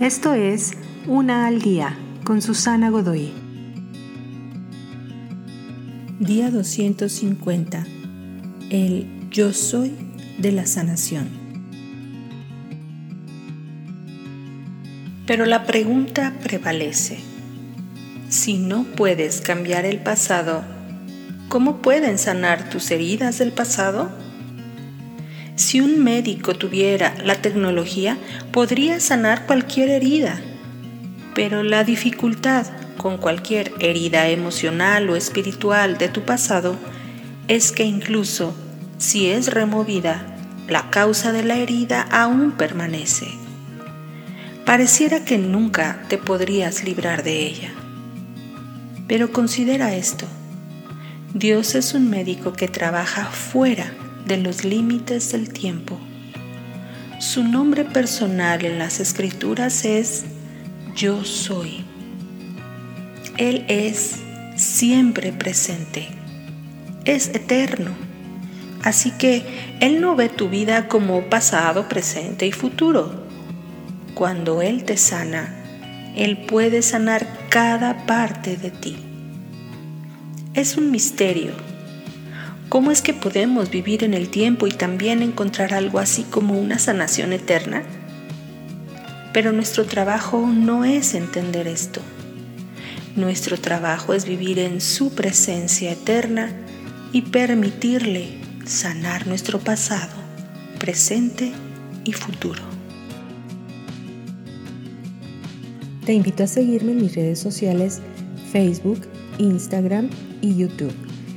Esto es Una al Día con Susana Godoy. Día 250. El yo soy de la sanación. Pero la pregunta prevalece. Si no puedes cambiar el pasado, ¿cómo pueden sanar tus heridas del pasado? Si un médico tuviera la tecnología, podría sanar cualquier herida, pero la dificultad con cualquier herida emocional o espiritual de tu pasado es que incluso si es removida, la causa de la herida aún permanece. Pareciera que nunca te podrías librar de ella. Pero considera esto. Dios es un médico que trabaja fuera de los límites del tiempo. Su nombre personal en las escrituras es Yo soy. Él es siempre presente. Es eterno. Así que Él no ve tu vida como pasado, presente y futuro. Cuando Él te sana, Él puede sanar cada parte de ti. Es un misterio ¿Cómo es que podemos vivir en el tiempo y también encontrar algo así como una sanación eterna? Pero nuestro trabajo no es entender esto. Nuestro trabajo es vivir en su presencia eterna y permitirle sanar nuestro pasado, presente y futuro. Te invito a seguirme en mis redes sociales Facebook, Instagram y YouTube